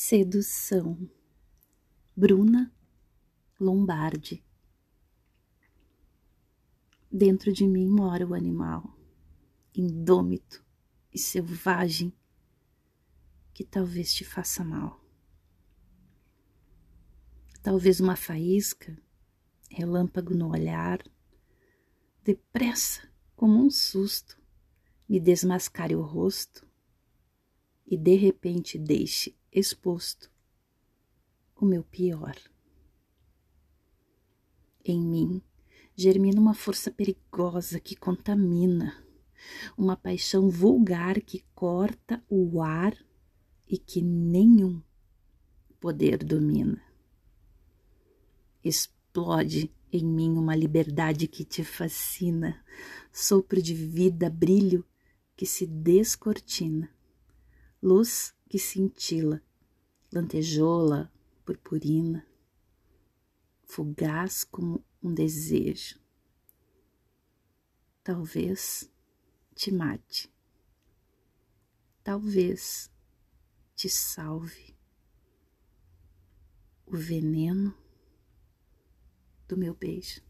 Sedução. Bruna Lombardi. Dentro de mim mora o animal, indômito e selvagem, que talvez te faça mal. Talvez uma faísca, relâmpago no olhar, depressa como um susto, me desmascare o rosto e de repente deixe exposto o meu pior. Em mim germina uma força perigosa que contamina, uma paixão vulgar que corta o ar e que nenhum poder domina. Explode em mim uma liberdade que te fascina, sopro de vida, brilho que se descortina, luz que cintila, lantejola, purpurina, fugaz como um desejo. Talvez te mate, talvez te salve o veneno do meu beijo.